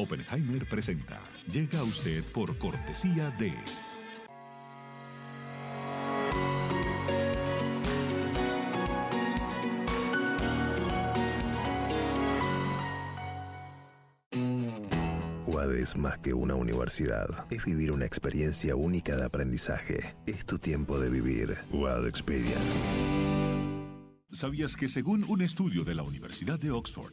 Oppenheimer presenta. Llega a usted por cortesía de... UAD es más que una universidad. Es vivir una experiencia única de aprendizaje. Es tu tiempo de vivir. UAD Experience. ¿Sabías que según un estudio de la Universidad de Oxford,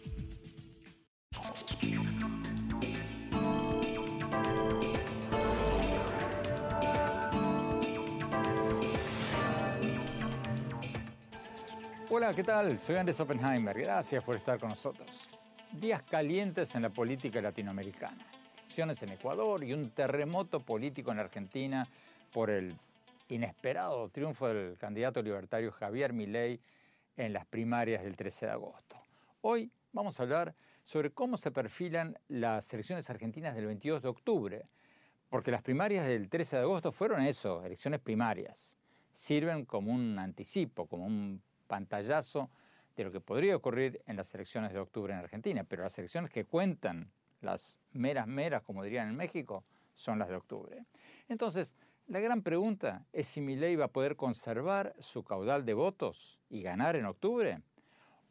¿Qué tal? Soy Andrés Oppenheimer. Gracias por estar con nosotros. Días calientes en la política latinoamericana. Elecciones en Ecuador y un terremoto político en Argentina por el inesperado triunfo del candidato libertario Javier Milei en las primarias del 13 de agosto. Hoy vamos a hablar sobre cómo se perfilan las elecciones argentinas del 22 de octubre, porque las primarias del 13 de agosto fueron eso, elecciones primarias. Sirven como un anticipo, como un pantallazo de lo que podría ocurrir en las elecciones de octubre en Argentina, pero las elecciones que cuentan, las meras meras, como dirían en México, son las de octubre. Entonces, la gran pregunta es si Milei va a poder conservar su caudal de votos y ganar en octubre,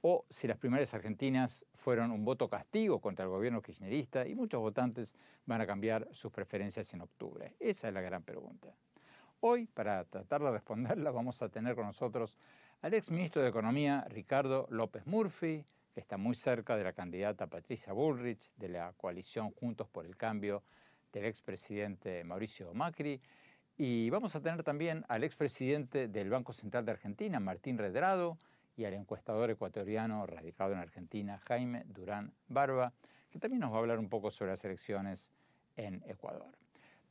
o si las primarias argentinas fueron un voto castigo contra el gobierno kirchnerista y muchos votantes van a cambiar sus preferencias en octubre. Esa es la gran pregunta. Hoy, para tratar de responderla, vamos a tener con nosotros al ex ministro de Economía Ricardo López Murphy, que está muy cerca de la candidata Patricia Bullrich de la coalición Juntos por el Cambio del expresidente Mauricio Macri. Y vamos a tener también al expresidente del Banco Central de Argentina, Martín Redrado, y al encuestador ecuatoriano radicado en Argentina, Jaime Durán Barba, que también nos va a hablar un poco sobre las elecciones en Ecuador.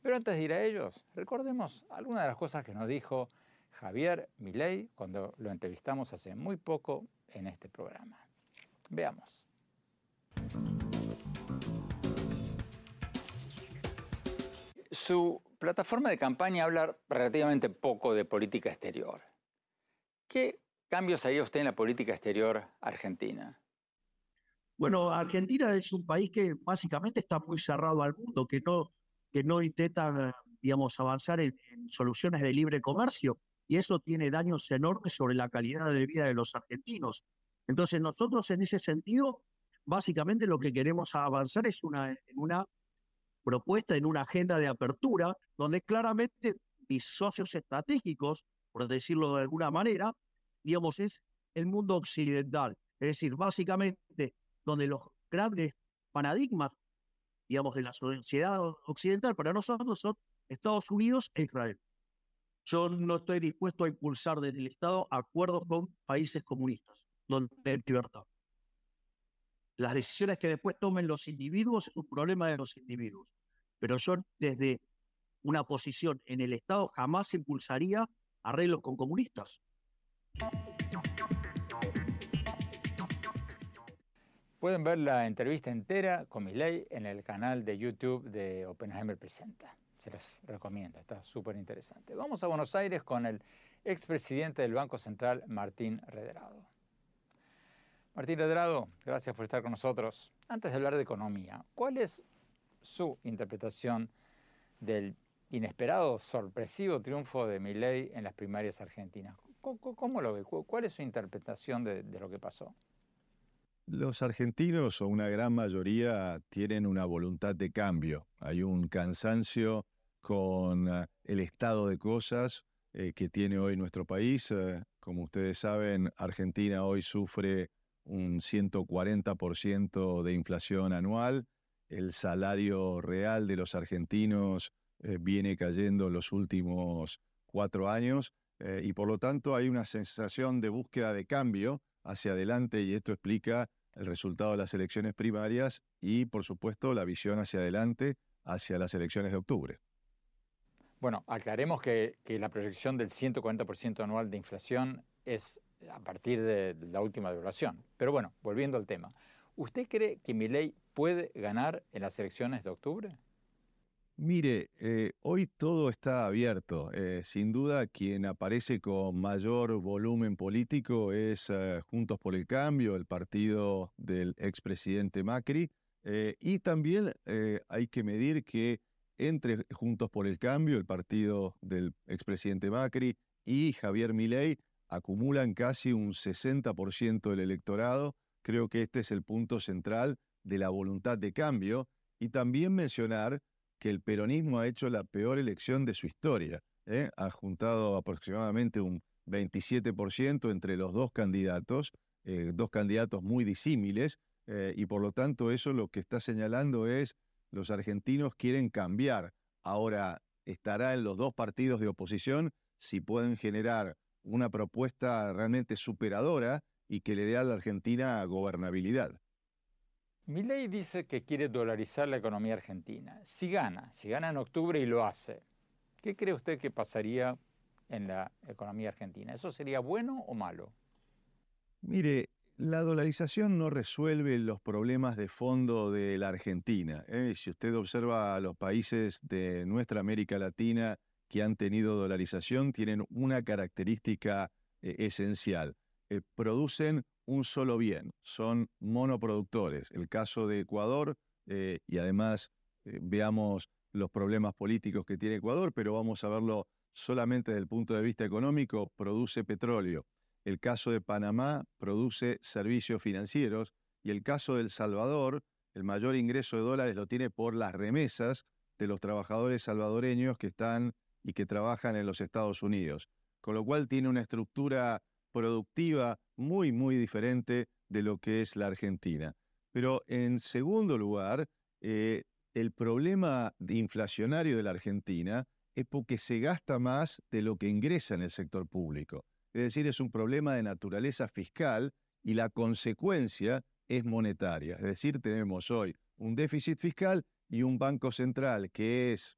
Pero antes de ir a ellos, recordemos algunas de las cosas que nos dijo Javier Milei cuando lo entrevistamos hace muy poco en este programa. Veamos. Su plataforma de campaña habla relativamente poco de política exterior. ¿Qué cambios haría usted en la política exterior argentina? Bueno, Argentina es un país que básicamente está muy cerrado al mundo, que no, que no intenta, digamos, avanzar en soluciones de libre comercio y eso tiene daños enormes sobre la calidad de vida de los argentinos. Entonces nosotros en ese sentido, básicamente lo que queremos avanzar es una, una propuesta, en una agenda de apertura, donde claramente mis socios estratégicos, por decirlo de alguna manera, digamos, es el mundo occidental. Es decir, básicamente donde los grandes paradigmas, digamos, de la sociedad occidental para nosotros son Estados Unidos e Israel. Yo no estoy dispuesto a impulsar desde el Estado acuerdos con países comunistas, donde hay libertad. Las decisiones que después tomen los individuos es un problema de los individuos. Pero yo desde una posición en el Estado jamás impulsaría arreglos con comunistas. Pueden ver la entrevista entera con Milei en el canal de YouTube de Oppenheimer Presenta. Se los recomiendo, está súper interesante. Vamos a Buenos Aires con el expresidente del Banco Central, Martín Redrado. Martín Redrado, gracias por estar con nosotros. Antes de hablar de economía, ¿cuál es su interpretación del inesperado, sorpresivo triunfo de Milei en las primarias argentinas? ¿Cómo, lo ve? ¿Cuál es su interpretación de, de lo que pasó? Los argentinos, o una gran mayoría, tienen una voluntad de cambio. Hay un cansancio con eh, el estado de cosas eh, que tiene hoy nuestro país. Eh, como ustedes saben, Argentina hoy sufre un 140% de inflación anual. El salario real de los argentinos viene cayendo en los últimos cuatro años y por lo tanto hay una sensación de búsqueda de cambio hacia adelante y esto explica el resultado de las elecciones primarias y por supuesto la visión hacia adelante hacia las elecciones de octubre. Bueno, aclaremos que, la proyección del 140% anual de inflación es a partir de la última devaluación. Pero bueno, volviendo al tema, ¿usted cree que Milei puede ganar en las elecciones de octubre? Mire, eh, hoy todo está abierto. Eh, sin duda, quien aparece con mayor volumen político es eh, Juntos por el Cambio, el partido del expresidente Macri. y también hay que medir que entre Juntos por el Cambio, el partido del expresidente Macri, y Javier Milei acumulan casi un 60% del electorado. Creo que este es el punto central de la voluntad de cambio. Y también mencionar que el peronismo ha hecho la peor elección de su historia. ¿eh? Ha juntado aproximadamente un 27% entre los dos candidatos, eh, dos candidatos muy disímiles, eh, y por lo tanto eso lo que está señalando es los argentinos quieren cambiar. Ahora estará en los dos partidos de oposición si pueden generar una propuesta realmente superadora y que le dé a la Argentina gobernabilidad. Ley dice que quiere dolarizar la economía argentina. Si gana, si gana en octubre y lo hace, ¿qué cree usted que pasaría en la economía argentina? ¿Eso sería bueno o malo? Mire, la dolarización no resuelve los problemas de fondo de la Argentina. ¿eh? Si usted observa a los países de nuestra América Latina que han tenido dolarización, tienen una característica eh, esencial. Eh, producen un solo bien, son monoproductores. El caso de Ecuador, y además veamos los problemas políticos que tiene Ecuador, pero vamos a verlo solamente desde el punto de vista económico, produce petróleo el caso de Panamá produce servicios financieros y el caso de El Salvador, el mayor ingreso de dólares lo tiene por las remesas de los trabajadores salvadoreños que están y que trabajan en los Estados Unidos, con lo cual tiene una estructura productiva muy, muy diferente de lo que es la Argentina. Pero en segundo lugar, eh, el problema inflacionario de la Argentina es porque se gasta más de lo que ingresa en el sector público. Es decir, es un problema de naturaleza fiscal y la consecuencia es monetaria. Es decir, tenemos hoy un déficit fiscal y un Banco Central que es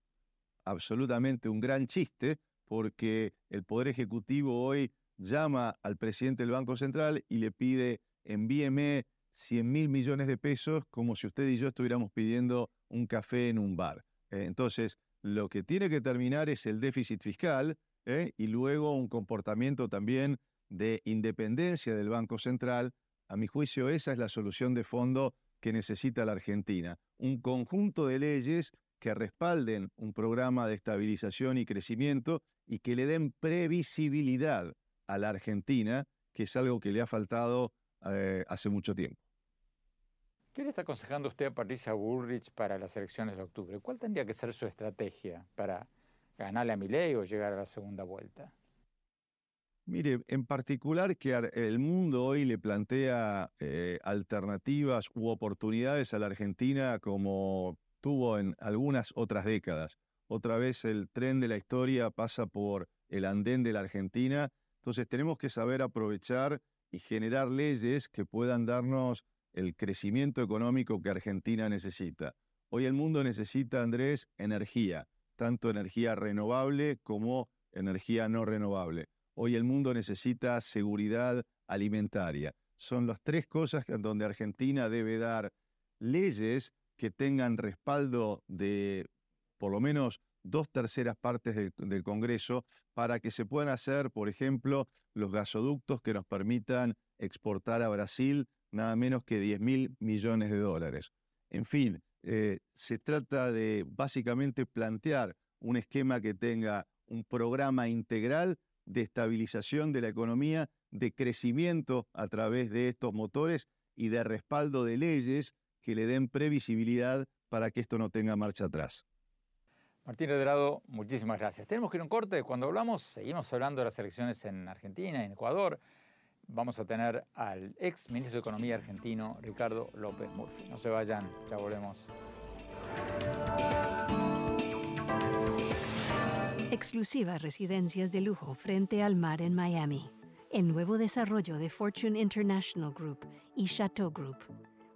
absolutamente un gran chiste porque el Poder Ejecutivo hoy llama al presidente del Banco Central y le pide envíeme 100 mil millones de pesos como si usted y yo estuviéramos pidiendo un café en un bar. Eh, entonces, lo que tiene que terminar es el déficit fiscal, ¿eh? y luego un comportamiento también de independencia del Banco Central. A mi juicio, esa es la solución de fondo que necesita la Argentina. Un conjunto de leyes que respalden un programa de estabilización y crecimiento y que le den previsibilidad a la Argentina, que es algo que le ha faltado eh, hace mucho tiempo. ¿Qué le está aconsejando usted a Patricia Bullrich para las elecciones de octubre? ¿Cuál tendría que ser su estrategia para ganarle a Milei o llegar a la segunda vuelta? Mire, en particular que el mundo hoy le plantea eh, alternativas u oportunidades a la Argentina como tuvo en algunas otras décadas. Otra vez el tren de la historia pasa por el andén de la Argentina, entonces tenemos que saber aprovechar y generar leyes que puedan darnos el crecimiento económico que Argentina necesita. Hoy el mundo necesita, Andrés, energía tanto energía renovable como energía no renovable. Hoy el mundo necesita seguridad alimentaria. son las tres cosas donde Argentina debe dar leyes que tengan respaldo de por lo menos dos terceras partes del, Congreso para que se puedan hacer, por ejemplo, los gasoductos que nos permitan exportar a Brasil nada menos que 10 mil millones de dólares. En fin, eh, se trata de básicamente plantear un esquema que tenga un programa integral de estabilización de la economía, de crecimiento a través de estos motores y de respaldo de leyes que le den previsibilidad para que esto no tenga marcha atrás. Martín Redrado, muchísimas gracias. Tenemos que ir a un corte. Cuando hablamos, seguimos hablando de las elecciones en Argentina, en Ecuador. Vamos a tener al ex ministro de Economía argentino, Ricardo López Murphy. No se vayan, ya volvemos. Exclusiva residencias de lujo frente al mar en Miami. El nuevo desarrollo de Fortune International Group y Chateau Group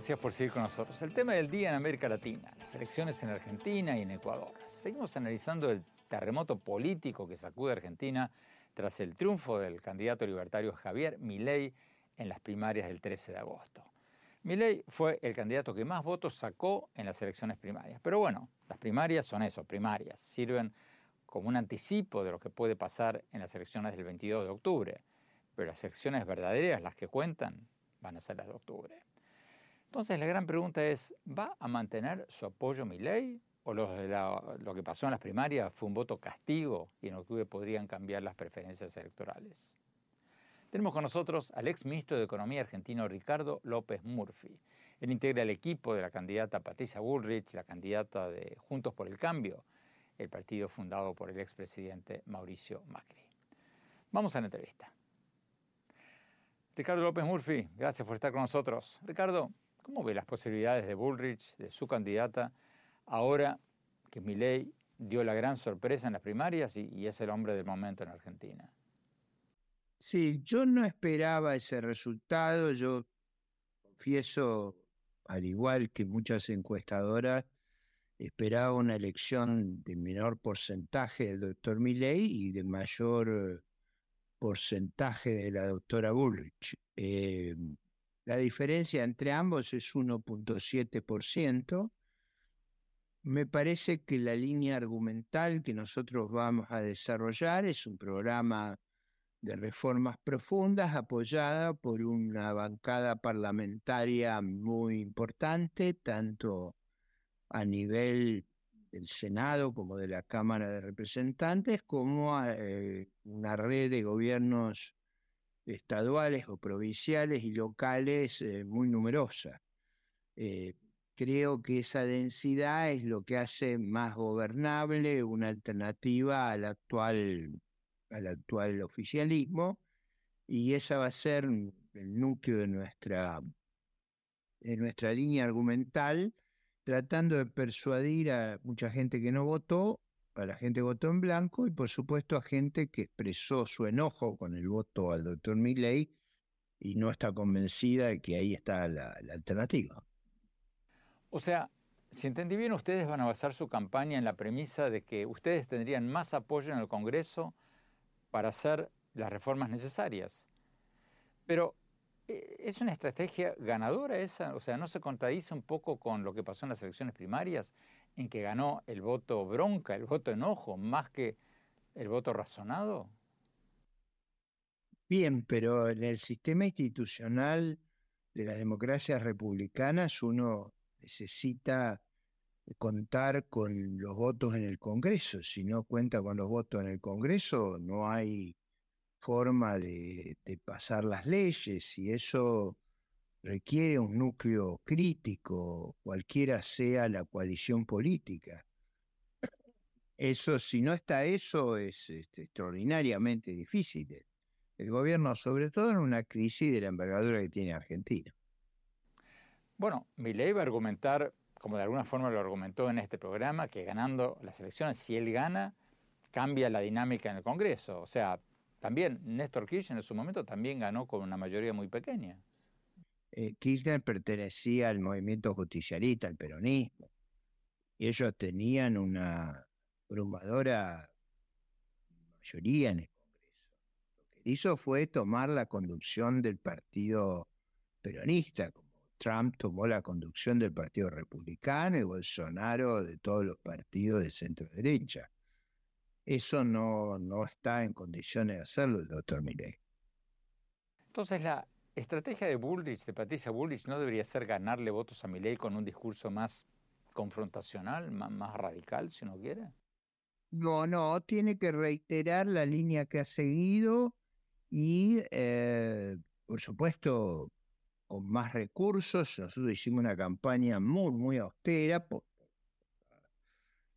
Gracias por seguir con nosotros. El tema del día en América Latina, las elecciones en Argentina y en Ecuador. Seguimos analizando el terremoto político que sacude a Argentina tras el triunfo del candidato libertario Javier Milei en las primarias del 13 de agosto. Milei fue el candidato que más votos sacó en las elecciones primarias. Pero bueno, las primarias son eso, primarias. Sirven como un anticipo de lo que puede pasar en las elecciones del 22 de octubre. Pero las elecciones verdaderas, las que cuentan, van a ser las de octubre. Entonces la gran pregunta es, ¿va a mantener su apoyo mi ley? ¿O lo, lo que pasó en las primarias fue un voto castigo y en octubre podrían cambiar las preferencias electorales? Tenemos con nosotros al ex ministro de Economía argentino Ricardo López Murphy. Él integra el equipo de la candidata Patricia Bullrich, la candidata de Juntos por el Cambio, el partido fundado por el expresidente Mauricio Macri. Vamos a la entrevista. Ricardo López Murphy, gracias por estar con nosotros. Ricardo, ¿Cómo ve las posibilidades de Bullrich, de su candidata, ahora que Milei dio la gran sorpresa en las primarias y, es el hombre del momento en Argentina? Sí, yo no esperaba ese resultado. Yo confieso, al igual que muchas encuestadoras, esperaba una elección de menor porcentaje del doctor Milley y de mayor porcentaje de la doctora Bullrich. Eh, la diferencia entre ambos es 1.7%. Me parece que la línea argumental que nosotros vamos a desarrollar es un programa de reformas profundas apoyada por una bancada parlamentaria muy importante, tanto a nivel del Senado como de la Cámara de Representantes, como a, eh, una red de gobiernos estaduales o provinciales y locales eh, muy numerosa. Eh, creo que esa densidad es lo que hace más gobernable una alternativa al actual, al actual oficialismo y esa va a ser el núcleo de nuestra, de nuestra línea argumental, tratando de persuadir a mucha gente que no votó a la gente votó en blanco y por supuesto a gente que expresó su enojo con el voto al doctor Milley y no está convencida de que ahí está la, alternativa. O sea, si entendí bien, ustedes van a basar su campaña en la premisa de que ustedes tendrían más apoyo en el Congreso para hacer las reformas necesarias. Pero, eh, ¿es una estrategia ganadora esa? O sea, ¿no se contradice un poco con lo que pasó en las elecciones primarias? En que ganó el voto bronca, el voto enojo, más que el voto razonado? Bien, pero en el sistema institucional de las democracias republicanas uno necesita contar con los votos en el Congreso. Si no cuenta con los votos en el Congreso, no hay forma de, de pasar las leyes y eso requiere un núcleo crítico, cualquiera sea la coalición política. Eso, si no está eso, es este, extraordinariamente difícil. El gobierno, sobre todo en una crisis de la envergadura que tiene Argentina. Bueno, ley va a argumentar, como de alguna forma lo argumentó en este programa, que ganando las elecciones, si él gana, cambia la dinámica en el Congreso. O sea, también Néstor Kirchner en su momento también ganó con una mayoría muy pequeña. Eh, Kirchner pertenecía al movimiento justicialista, al peronismo, y ellos tenían una abrumadora mayoría en el Congreso. Lo que hizo fue tomar la conducción del partido peronista, como Trump tomó la conducción del Partido Republicano y Bolsonaro de todos los partidos de centro derecha. Eso no, no está en condiciones de hacerlo el doctor Milley. Entonces la estrategia de Bullrich, de Patricia Bullrich, no debería ser ganarle votos a Milley con un discurso más confrontacional, más, más radical, si uno quiere. No, no, tiene que reiterar la línea que ha seguido y, eh, por supuesto, con más recursos. Nosotros hicimos una campaña muy, muy austera por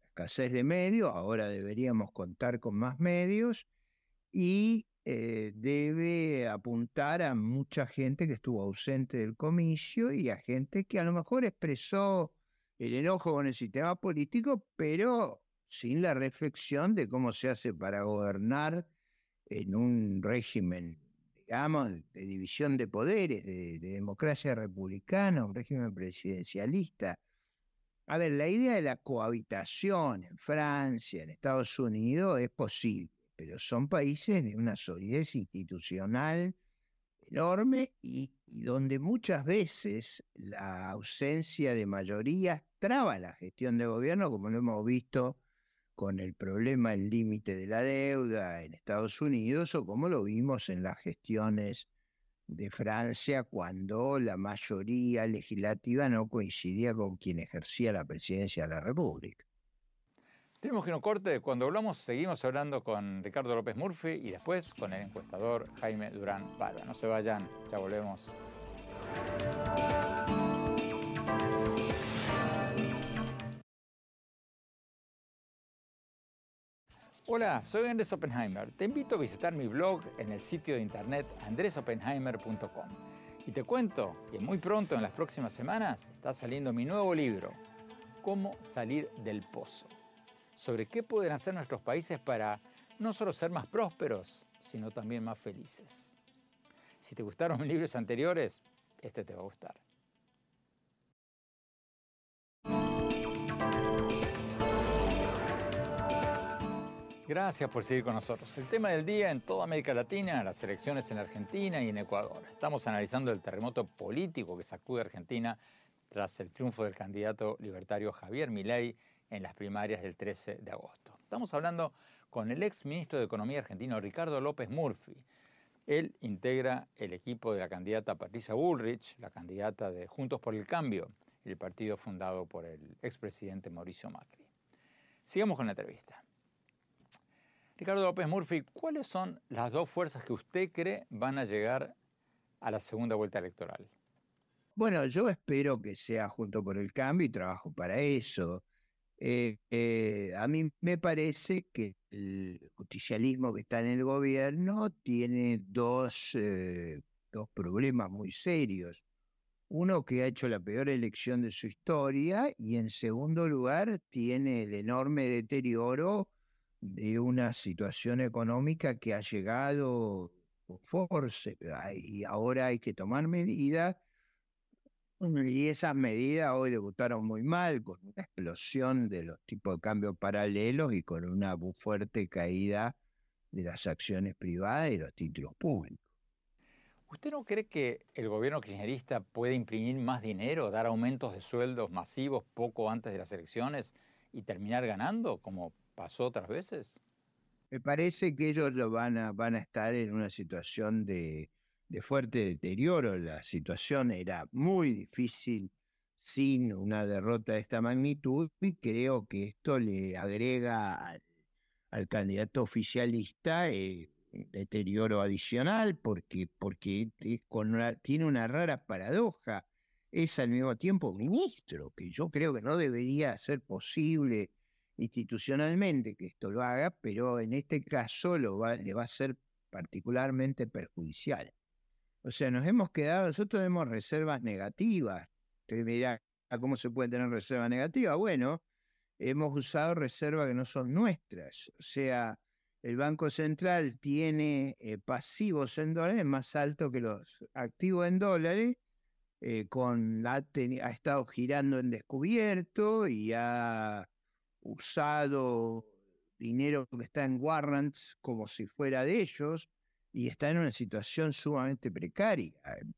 escasez de medios. Ahora deberíamos contar con más medios y eh, debe apuntar a mucha gente que estuvo ausente del comicio y a gente que a lo mejor expresó el enojo con el sistema político, pero sin la reflexión de cómo se hace para gobernar en un régimen, digamos, de división de poderes, de, democracia republicana, un régimen presidencialista. A ver, la idea de la cohabitación en Francia, en Estados Unidos, es posible, pero son países de una solidez institucional enorme y, donde muchas veces la ausencia de mayorías traba la gestión de gobierno, como lo hemos visto con el problema el límite de la deuda en Estados Unidos o como lo vimos en las gestiones de Francia cuando la mayoría legislativa no coincidía con quien ejercía la presidencia de la República. Tenemos que no corte. Cuando hablamos, seguimos hablando con Ricardo López Murphy y después con el encuestador Jaime Durán Palma. No se vayan, ya volvemos. Hola, soy Andrés Oppenheimer. Te invito a visitar mi blog en el sitio de internet andresoppenheimer.com. Y te cuento que muy pronto, en las próximas semanas, está saliendo mi nuevo libro, Cómo salir del pozo. Sobre qué pueden hacer nuestros países para no solo ser más prósperos, sino también más felices. Si te gustaron mis libros anteriores, este te va a gustar. Gracias por seguir con nosotros. El tema del día en toda América Latina, las elecciones en Argentina y en Ecuador. Estamos analizando el terremoto político que sacude a Argentina tras el triunfo del candidato libertario Javier Milei en las primarias del 13 de agosto. Estamos hablando con el ex ministro de Economía argentino Ricardo López Murphy. Él integra el equipo de la candidata Patricia Bullrich, la candidata de Juntos por el Cambio, el partido fundado por el expresidente Mauricio Macri. Sigamos con la entrevista. Ricardo López Murphy, ¿cuáles son las dos fuerzas que usted cree van a llegar a la segunda vuelta electoral? Bueno, yo espero que sea junto por el cambio y trabajo para eso. Eh, a mí me parece que el justicialismo que está en el gobierno tiene dos, eh, dos problemas muy serios. Uno que ha hecho la peor elección de su historia y en segundo lugar tiene el enorme deterioro de una situación económica que ha llegado por force y ahora hay que tomar medidas y esas medidas hoy debutaron muy mal con una explosión de los tipos de cambios paralelos y con una fuerte caída de las acciones privadas y los títulos públicos. ¿Usted no cree que el gobierno kirchnerista puede imprimir más dinero, dar aumentos de sueldos masivos poco antes de las elecciones y terminar ganando, como pasó otras veces? Me parece que ellos lo van a, van a estar en una situación de, de fuerte deterioro. La situación era muy difícil sin una derrota de esta magnitud y creo que esto le agrega al, candidato oficialista eh, deterioro adicional porque, porque con tiene una rara paradoja. Es al mismo tiempo ministro, que yo creo que no debería ser posible institucionalmente que esto lo haga, pero en este caso lo va, le va a ser particularmente perjudicial. O sea, nos hemos quedado, nosotros tenemos reservas negativas. Usted me dirá, ¿cómo se puede tener reserva negativa? Bueno, hemos usado reservas que no son nuestras. O sea, el Banco Central tiene eh, pasivos en dólares más alto que los activos en dólares, eh, con, ha, estado girando en descubierto y ha usado dinero que está en warrants como si fuera de ellos y está en una situación sumamente precaria.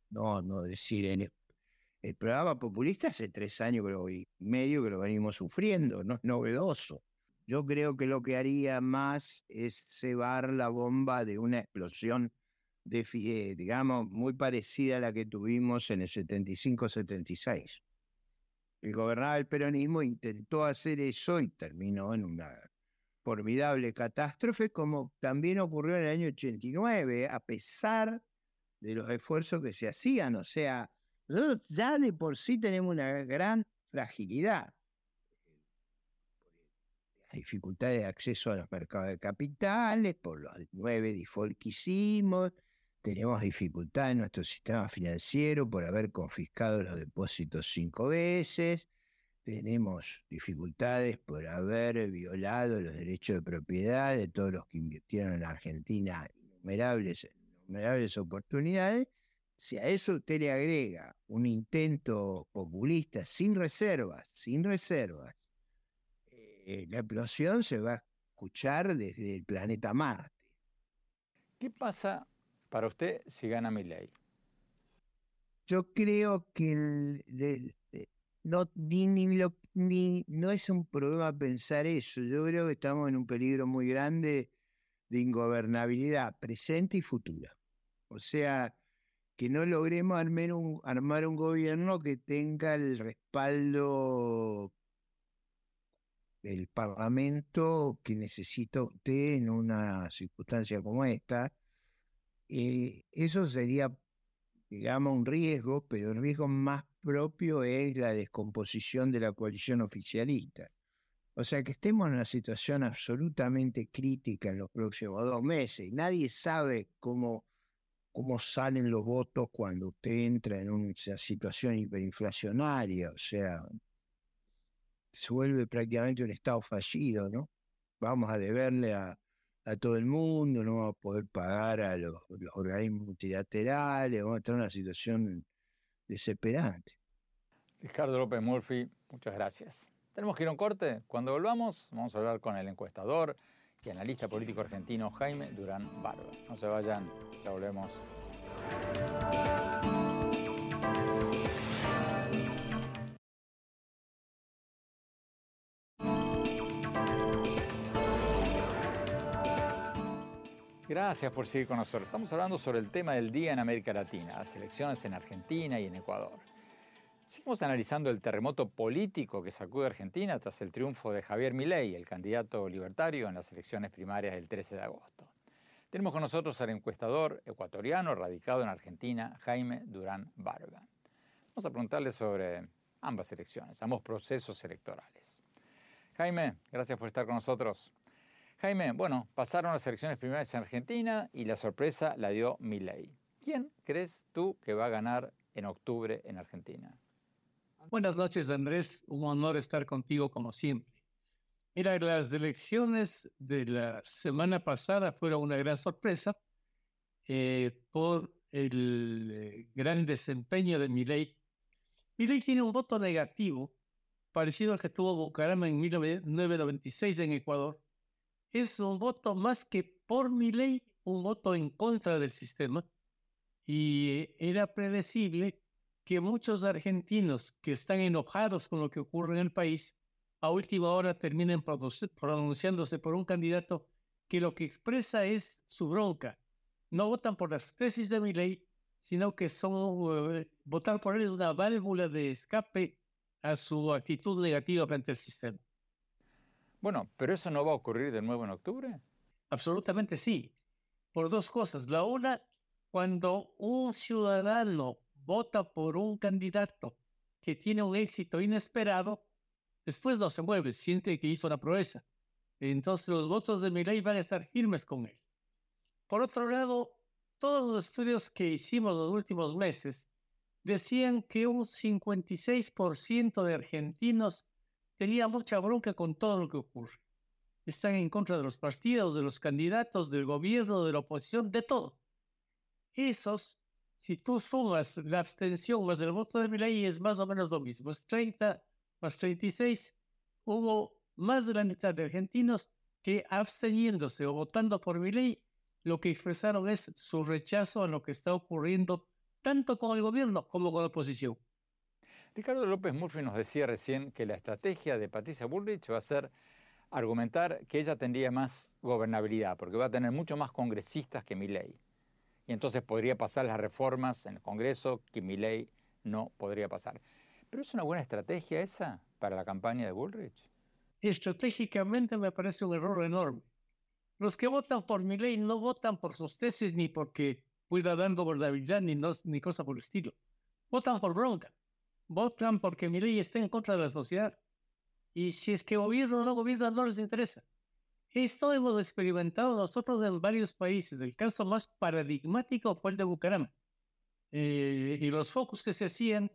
No, no decir, en el, programa populista hace tres años y medio que lo venimos sufriendo, no es novedoso. Yo creo que lo que haría más es cebar la bomba de una explosión, de, eh, digamos, muy parecida a la que tuvimos en el 75-76. El gobernador del peronismo intentó hacer eso y terminó en una formidable catástrofe, como también ocurrió en el año 89, a pesar de los esfuerzos que se hacían. O sea, nosotros ya de por sí tenemos una gran fragilidad. La dificultad de acceso a los mercados de capitales, por los nueve default que hicimos, tenemos dificultad en nuestro sistema financiero por haber confiscado los depósitos cinco veces, tenemos dificultades por haber violado los derechos de propiedad de todos los que invirtieron en Argentina innumerables, innumerables oportunidades. Si a eso usted le agrega un intento populista sin reservas, sin reservas, eh, la explosión se va a escuchar desde el planeta Marte. ¿Qué pasa para usted si gana mi ley? Yo creo que el, no, ni, no es un problema pensar eso. Yo creo que estamos en un peligro muy grande de ingobernabilidad presente y futura. O sea, que no logremos armar un, armar un gobierno que tenga el respaldo del Parlamento que necesita usted en una circunstancia como esta. Eh, eso sería, digamos, un riesgo, pero el riesgo más propio es la descomposición de la coalición oficialista. O sea que estemos en una situación absolutamente crítica en los próximos dos meses. Nadie sabe cómo, cómo salen los votos cuando usted entra en una situación hiperinflacionaria. O sea, se vuelve prácticamente un Estado fallido, ¿no? Vamos a deberle a, todo el mundo, no vamos a poder pagar a los organismos multilaterales, vamos a estar en una situación desesperante. Ricardo López Murphy, muchas gracias. Tenemos que ir a un corte. Cuando volvamos, vamos a hablar con el encuestador y analista político argentino Jaime Durán Barba. No se vayan, ya volvemos. Gracias por seguir con nosotros. Estamos hablando sobre el tema del día en América Latina, las elecciones en Argentina y en Ecuador. Seguimos analizando el terremoto político que sacude Argentina tras el triunfo de Javier Milei, el candidato libertario en las elecciones primarias del 13 de agosto. Tenemos con nosotros al encuestador ecuatoriano radicado en Argentina, Jaime Durán Barba. Vamos a preguntarle sobre ambas elecciones, ambos procesos electorales. Jaime, gracias por estar con nosotros. Jaime, bueno, pasaron las elecciones primarias en Argentina y la sorpresa la dio Milei. ¿Quién crees tú que va a ganar en octubre en Argentina? Buenas noches, Andrés. Un honor estar contigo como siempre. Mira, las elecciones de la semana pasada fueron una gran sorpresa eh, por el eh, gran desempeño de Milei. Milei tiene un voto negativo, parecido al que tuvo Bucaramanga en 1996 en Ecuador, es un voto más que por mi ley, un voto en contra del sistema. Y era predecible que muchos argentinos que están enojados con lo que ocurre en el país, a última hora terminen pronunciándose por un candidato que lo que expresa es su bronca. No votan por las tesis de mi ley, sino que son eh, votar por él es una válvula de escape a su actitud negativa frente al sistema. Bueno, pero eso no va a ocurrir de nuevo en octubre. Absolutamente sí, por dos cosas. La una, cuando un ciudadano vota por un candidato que tiene un éxito inesperado, después no se mueve, siente que hizo una proeza. Entonces los votos de Milei van a estar firmes con él. Por otro lado, todos los estudios que hicimos los últimos meses decían que un 56% de argentinos tenía mucha bronca con todo lo que ocurre. Están en contra de los partidos, de los candidatos, del gobierno, de la oposición, de todo. Esos, si tú sumas la abstención más el voto de Milei, es más o menos lo mismo. Es 30 más 36. Hubo más de la mitad de argentinos que absteniéndose o votando por Milei, lo que expresaron es su rechazo a lo que está ocurriendo tanto con el gobierno como con la oposición. Ricardo López Murphy nos decía recién que la estrategia de Patricia Bullrich va a ser argumentar que ella tendría más gobernabilidad, porque va a tener mucho más congresistas que Milei. Y entonces podría pasar las reformas en el Congreso que Milei no podría pasar. ¿Pero es una buena estrategia esa para la campaña de Bullrich? Estratégicamente me parece un error enorme. Los que votan por Milei no votan por sus tesis ni porque pueda dar gobernabilidad ni, ni cosa por el estilo. Votan por bronca. Votan porque Milei está en contra de la sociedad. Y si es que gobierno o no gobierno no les interesa. Esto hemos experimentado nosotros en varios países. El caso más paradigmático fue el de Bucaramanga. Eh, y los focos que se hacían,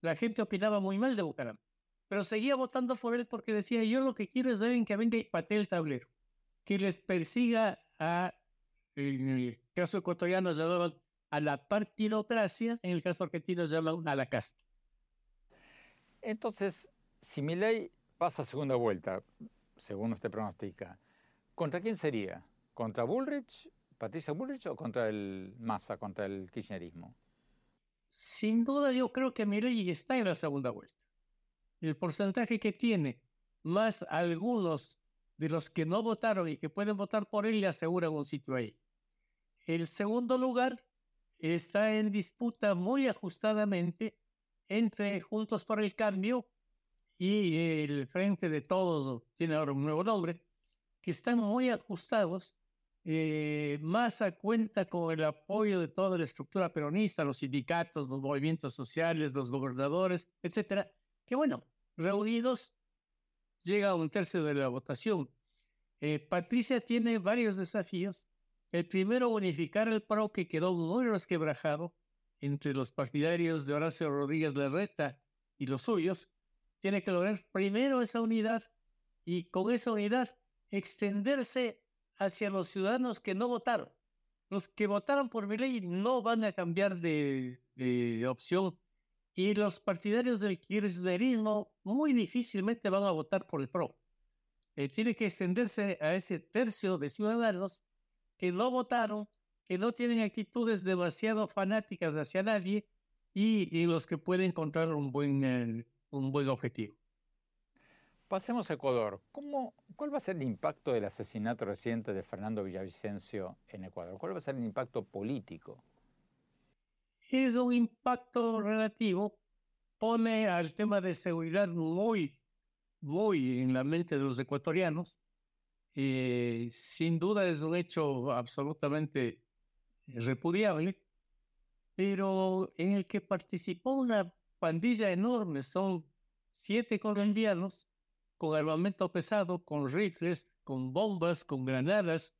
la gente opinaba muy mal de Bucaramanga. Pero seguía votando por él porque decía, yo lo que quiero es ver en que venga y patee el tablero. Que les persiga a, en el caso ecuatoriano llamaban a la partidocracia, en el caso argentino llaman a la casta. Entonces, si mi ley pasa a segunda vuelta, según usted pronostica, ¿contra quién sería? ¿Contra Bullrich, Patricia Bullrich o contra el Massa, contra el kirchnerismo? Sin duda yo creo que Milei está en la segunda vuelta. El porcentaje que tiene, más algunos de los que no votaron y que pueden votar por él, le aseguran un sitio ahí. El segundo lugar está en disputa muy ajustadamente entre Juntos por el Cambio y el Frente de Todos, tiene ahora un nuevo nombre, que están muy ajustados, eh, más a cuenta con el apoyo de toda la estructura peronista, los sindicatos, los movimientos sociales, los gobernadores, etcétera, que bueno, reunidos llega a un tercio de la votación. Eh, Patricia tiene varios desafíos. El primero, unificar el PRO que quedó muy resquebrajado entre los partidarios de Horacio Rodríguez Larreta y los suyos, tiene que lograr primero esa unidad y con esa unidad extenderse hacia los ciudadanos que no votaron. Los que votaron por mi ley no van a cambiar de, opción y los partidarios del kirchnerismo muy difícilmente van a votar por el PRO. Eh, tiene que extenderse a ese tercio de ciudadanos que no votaron, que no tienen actitudes demasiado fanáticas hacia nadie y, los que pueden encontrar un buen eh, un buen objetivo. Pasemos a Ecuador. ¿Cómo, ¿Cuál va a ser el impacto del asesinato reciente de Fernando Villavicencio en Ecuador? ¿Cuál va a ser el impacto político? Es un impacto relativo. Pone al tema de seguridad muy, muy en la mente de los ecuatorianos. Eh, sin duda es un hecho absolutamente repudiable, pero en el que participó una pandilla enorme, son siete colombianos con armamento pesado, con rifles, con bombas, con granadas.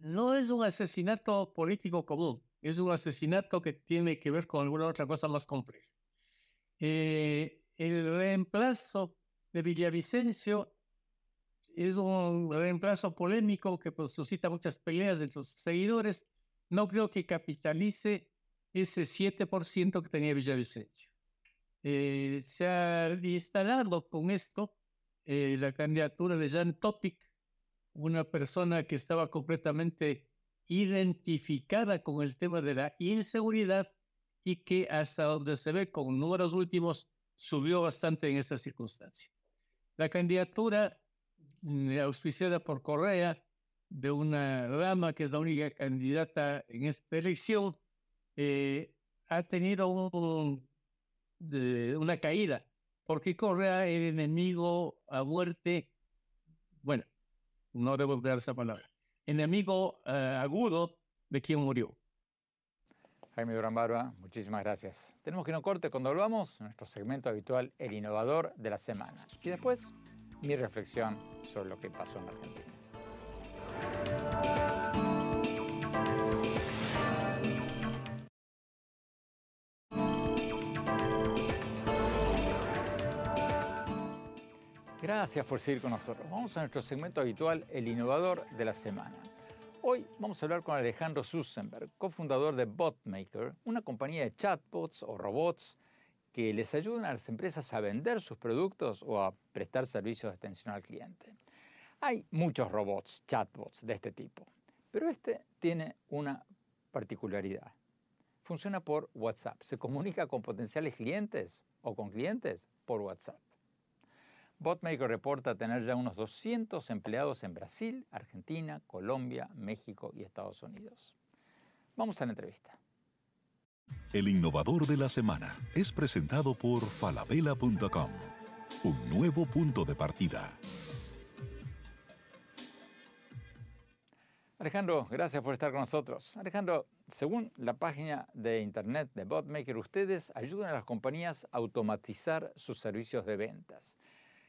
No es un asesinato político común, es un asesinato que tiene que ver con alguna otra cosa más compleja. Eh, el reemplazo de Villavicencio es un reemplazo polémico que pues, suscita muchas peleas entre sus seguidores. No creo que capitalice ese 7% que tenía Villavicencio. Eh, se ha instalado con esto eh, la candidatura de Jan Topic, una persona que estaba completamente identificada con el tema de la inseguridad y que hasta donde se ve con números últimos subió bastante en esa circunstancia. La candidatura mm, auspiciada por Correa de una dama que es la única candidata en esta elección eh, ha tenido un, de una caída, porque Correa era enemigo a muerte, bueno, no debo usar esa palabra, enemigo eh, agudo de quien murió. Jaime Durán Barba, muchísimas gracias. Tenemos que no corte cuando volvamos, nuestro segmento habitual, El Innovador de la Semana. Y después, mi reflexión sobre lo que pasó en Argentina. Gracias por seguir con nosotros. Vamos a nuestro segmento habitual, El Innovador de la Semana. Hoy vamos a hablar con Alejandro Sussenberg, cofundador de BotMaker, una compañía de chatbots o robots que les ayudan a las empresas a vender sus productos o a prestar servicios de atención al cliente. Hay muchos robots, chatbots de este tipo, pero este tiene una particularidad. Funciona por WhatsApp. Se comunica con potenciales clientes o con clientes por WhatsApp. Botmaker reporta tener ya unos 200 empleados en Brasil, Argentina, Colombia, México y Estados Unidos. Vamos a la entrevista. El innovador de la semana es presentado por falabella.com, un nuevo punto de partida. Alejandro, gracias por estar con nosotros. Alejandro, según la página de internet de Botmaker, ustedes ayudan a las compañías a automatizar sus servicios de ventas.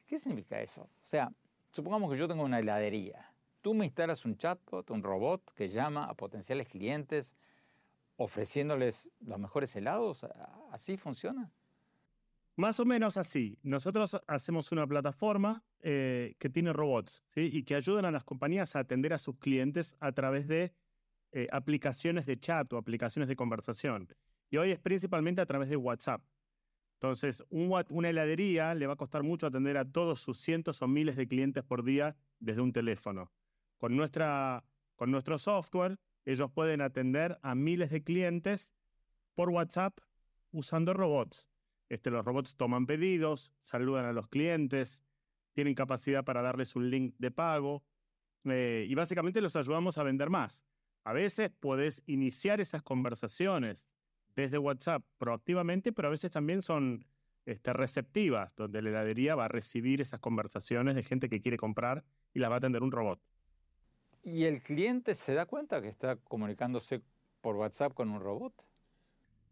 ¿Qué significa eso? O sea, supongamos que yo tengo una heladería. Tú me instalas un chatbot, un robot que llama a potenciales clientes ofreciéndoles los mejores helados. ¿Así funciona? Más o menos así. Nosotros hacemos una plataforma eh, que tiene robots y que ayudan a las compañías a atender a sus clientes a través de eh, aplicaciones de chat o aplicaciones de conversación. Y hoy es principalmente a través de WhatsApp. Entonces, una heladería le va a costar mucho atender a todos sus cientos o miles de clientes por día desde un teléfono. Con, nuestra, con nuestro software, ellos pueden atender a miles de clientes por WhatsApp usando robots. Este, los robots toman pedidos, saludan a los clientes, tienen capacidad para darles un link de pago eh, y básicamente los ayudamos a vender más. A veces puedes iniciar esas conversaciones desde WhatsApp proactivamente, pero a veces también son este, receptivas, donde la heladería va a recibir esas conversaciones de gente que quiere comprar y las va a atender un robot. ¿Y el cliente se da cuenta que está comunicándose por WhatsApp con un robot?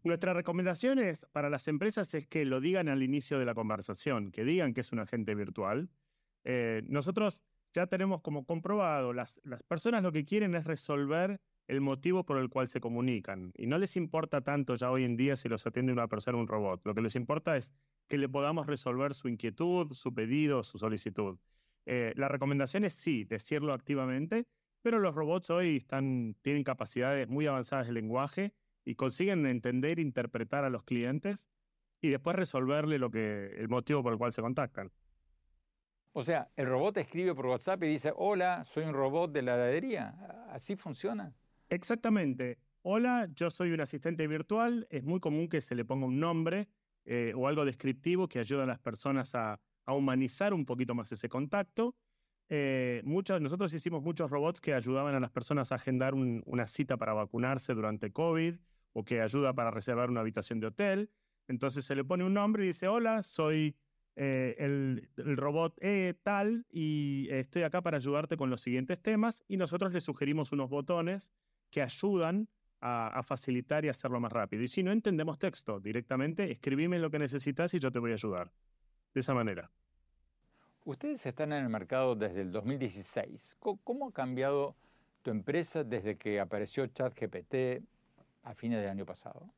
Nuestra recomendación para las empresas es que lo digan al inicio de la conversación, que digan que es un agente virtual. Eh, nosotros ya tenemos como comprobado, las, las personas lo que quieren es resolver el motivo por el cual se comunican. Y no les importa tanto ya hoy en día si los atiende una persona o un robot. Lo que les importa es que le podamos resolver su inquietud, su pedido, su solicitud. Eh, la recomendación es sí, decirlo activamente, pero los robots hoy están, tienen capacidades muy avanzadas de lenguaje y consiguen entender, interpretar a los clientes y después resolverle lo que, el motivo por el cual se contactan. O sea, el robot escribe por WhatsApp y dice, hola, soy un robot de la heladería. ¿Así funciona? Exactamente. Hola, yo soy un asistente virtual. Es muy común que se le ponga un nombre eh, o algo descriptivo que ayuda a las personas a, humanizar un poquito más ese contacto. Eh, nosotros hicimos muchos robots que ayudaban a las personas a agendar una cita para vacunarse durante COVID o que ayuda para reservar una habitación de hotel. Entonces se le pone un nombre y dice, hola, soy eh, el, robot E tal y estoy acá para ayudarte con los siguientes temas y nosotros le sugerimos unos botones que ayudan a, facilitar y hacerlo más rápido. Y si no entendemos texto directamente, escribime lo que necesitas y yo te voy a ayudar. De esa manera. Ustedes están en el mercado desde el 2016. ¿Cómo ha cambiado tu empresa desde que apareció ChatGPT a fines del año pasado?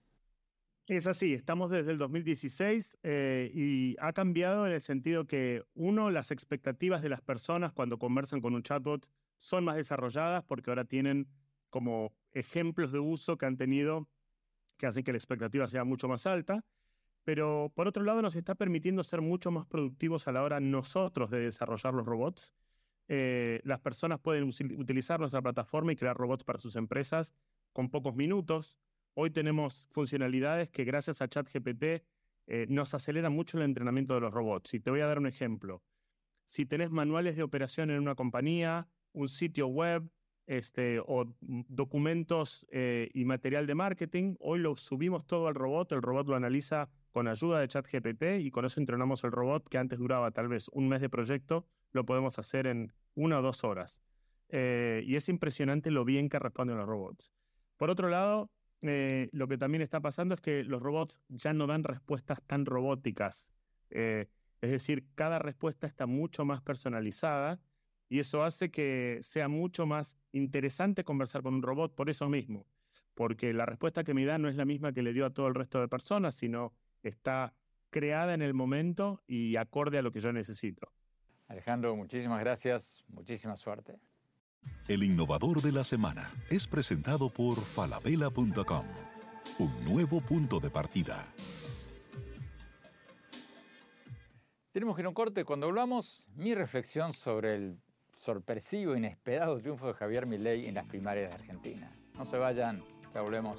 Es así, estamos desde el 2016 eh, y ha cambiado en el sentido que, uno, las expectativas de las personas cuando conversan con un chatbot son más desarrolladas porque ahora tienen como ejemplos de uso que han tenido que hacen que la expectativa sea mucho más alta, pero por otro lado nos está permitiendo ser mucho más productivos a la hora nosotros de desarrollar los robots. Eh, las personas pueden utilizar nuestra plataforma y crear robots para sus empresas con pocos minutos. Hoy tenemos funcionalidades que gracias a ChatGPT eh, nos aceleran mucho el entrenamiento de los robots. Y te voy a dar un ejemplo. Si tenés manuales de operación en una compañía, un sitio web, este, o documentos eh, y material de marketing. Hoy lo subimos todo al robot, el robot lo analiza con ayuda de ChatGPT y con eso entrenamos el robot que antes duraba tal vez un mes de proyecto, lo podemos hacer en una o dos horas. Eh, y es impresionante lo bien que responden los robots. Por otro lado, eh, lo que también está pasando es que los robots ya no dan respuestas tan robóticas. Eh, es decir, cada respuesta está mucho más personalizada y eso hace que sea mucho más interesante conversar con un robot por eso mismo, porque la respuesta que me da no es la misma que le dio a todo el resto de personas, sino está creada en el momento y acorde a lo que yo necesito. Alejandro, muchísimas gracias, muchísima suerte. El innovador de la semana es presentado por falabella.com, un nuevo punto de partida. Tenemos que ir a un corte. Cuando hablamos, mi reflexión sobre el sorpresivo, inesperado triunfo de Javier Milei en las primarias de Argentina. No se vayan, ya volvemos.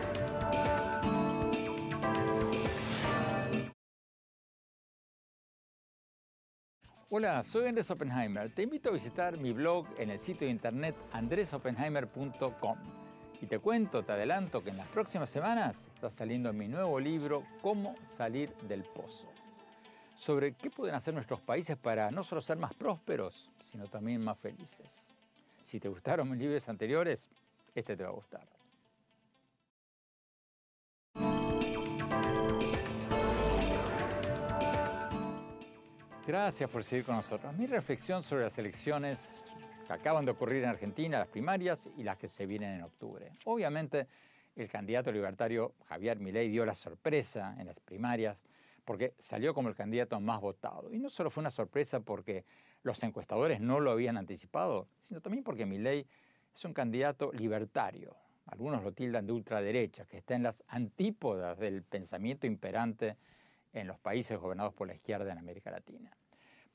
Hola, soy Andrés Oppenheimer. Te invito a visitar mi blog en el sitio de internet andresoppenheimer.com. Y te cuento, te adelanto que en las próximas semanas está saliendo mi nuevo libro Cómo salir del pozo. Sobre qué pueden hacer nuestros países para no solo ser más prósperos, sino también más felices. Si te gustaron mis libros anteriores, este te va a gustar. Gracias por seguir con nosotros. Mi reflexión sobre las elecciones que acaban de ocurrir en Argentina, las primarias y las que se vienen en octubre. Obviamente, el candidato libertario Javier Milei dio la sorpresa en las primarias porque salió como el candidato más votado. Y no solo fue una sorpresa porque los encuestadores no lo habían anticipado, sino también porque Milei es un candidato libertario. Algunos lo tildan de ultraderecha, que está en las antípodas del pensamiento imperante en los países gobernados por la izquierda en América Latina.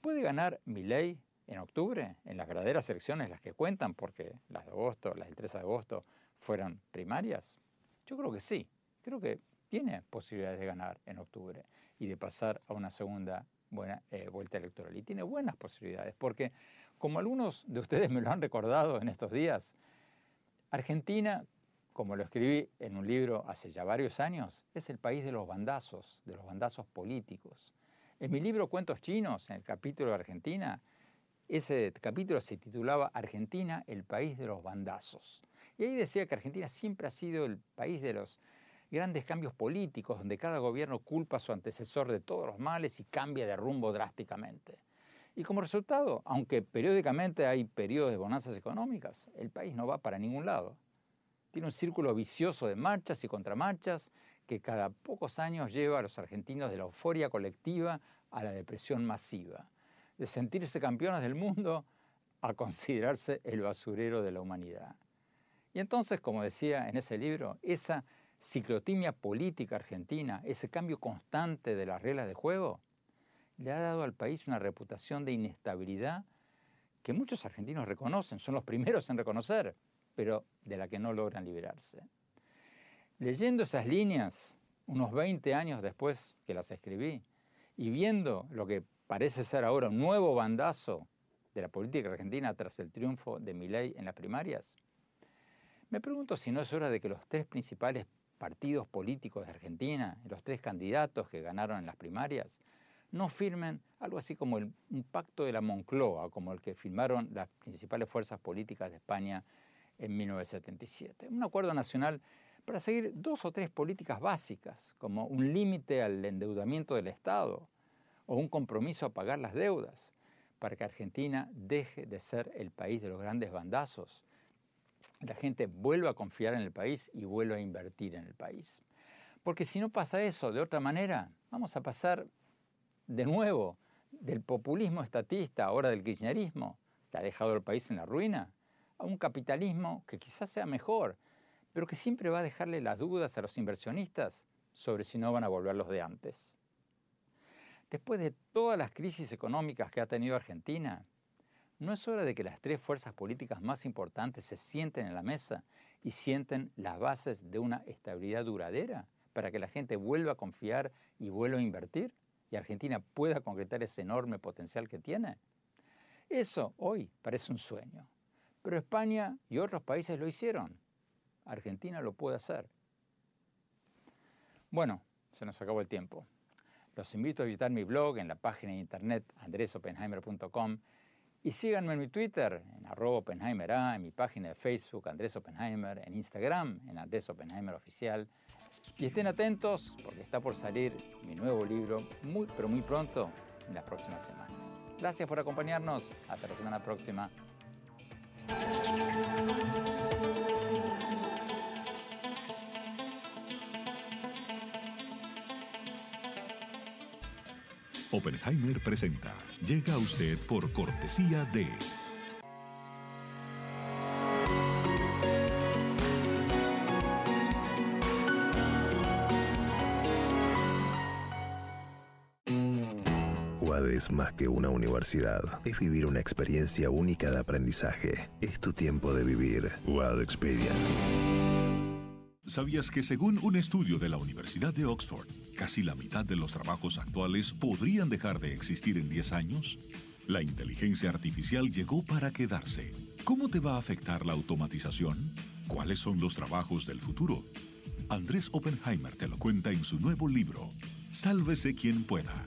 ¿Puede ganar Milei en octubre, en las verdaderas elecciones, las que cuentan, porque las de agosto, las del 13 de agosto, fueron primarias? Yo creo que sí. Creo que tiene posibilidades de ganar en octubre y de pasar a una segunda buena eh, vuelta electoral. Y tiene buenas posibilidades, porque como algunos de ustedes me lo han recordado en estos días, Argentina como lo escribí en un libro hace ya varios años, es el país de los bandazos, de los bandazos políticos. En mi libro Cuentos Chinos, en el capítulo de Argentina, ese capítulo se titulaba Argentina, el país de los bandazos. Y ahí decía que Argentina siempre ha sido el país de los grandes cambios políticos, donde cada gobierno culpa a su antecesor de todos los males y cambia de rumbo drásticamente. Y como resultado, aunque periódicamente hay periodos de bonanzas económicas, el país no va para ningún lado. Tiene un círculo vicioso de marchas y contramarchas que cada pocos años lleva a los argentinos de la euforia colectiva a la depresión masiva, de sentirse campeones del mundo a considerarse el basurero de la humanidad. Y entonces, como decía en ese libro, esa ciclotimia política argentina, ese cambio constante de las reglas de juego, le ha dado al país una reputación de inestabilidad que muchos argentinos reconocen, son los primeros en reconocer, pero de la que no logran liberarse. Leyendo esas líneas, unos 20 años después que las escribí, y viendo lo que parece ser ahora un nuevo bandazo de la política argentina tras el triunfo de Milei en las primarias, me pregunto si no es hora de que los tres principales partidos políticos de Argentina, los tres candidatos que ganaron en las primarias, no firmen algo así como un pacto de la Moncloa, como el que firmaron las principales fuerzas políticas de España en 1977. Un acuerdo nacional para seguir dos o tres políticas básicas, como un límite al endeudamiento del Estado o un compromiso a pagar las deudas, para que Argentina deje de ser el país de los grandes bandazos, la gente vuelva a confiar en el país y vuelva a invertir en el país. Porque si no pasa eso de otra manera, vamos a pasar de nuevo del populismo estatista, ahora del kirchnerismo, que ha dejado el país en la ruina, a un capitalismo que quizás sea mejor, pero que siempre va a dejarle las dudas a los inversionistas sobre si no van a volver los de antes. Después de todas las crisis económicas que ha tenido Argentina, ¿no es hora de que las tres fuerzas políticas más importantes se sienten en la mesa y sienten las bases de una estabilidad duradera para que la gente vuelva a confiar y vuelva a invertir? y Argentina pueda concretar ese enorme potencial que tiene? Eso hoy parece un sueño, pero España y otros países lo hicieron. Argentina lo puede hacer. Bueno, se nos acabó el tiempo. Los invito a visitar mi blog en la página de internet andresopenheimer.com y síganme en mi Twitter, en Oppenheimer A, en mi página de Facebook, Andrés Oppenheimer, en Instagram, en Andrés Oppenheimer Oficial. Y estén atentos porque está por salir mi nuevo libro muy, pero muy pronto, en las próximas semanas. Gracias por acompañarnos. Hasta la semana próxima. Oppenheimer presenta. Llega a usted por cortesía de... es más que una universidad. Es vivir una experiencia única de aprendizaje. Es tu tiempo de vivir. UAD Experience. ¿Sabías que según un estudio de la Universidad de Oxford, casi la mitad de los trabajos actuales podrían dejar de existir en 10 años? La inteligencia artificial llegó para quedarse. ¿Cómo te va a afectar la automatización? ¿Cuáles son los trabajos del futuro? Andrés Oppenheimer te lo cuenta en su nuevo libro, Sálvese quien pueda.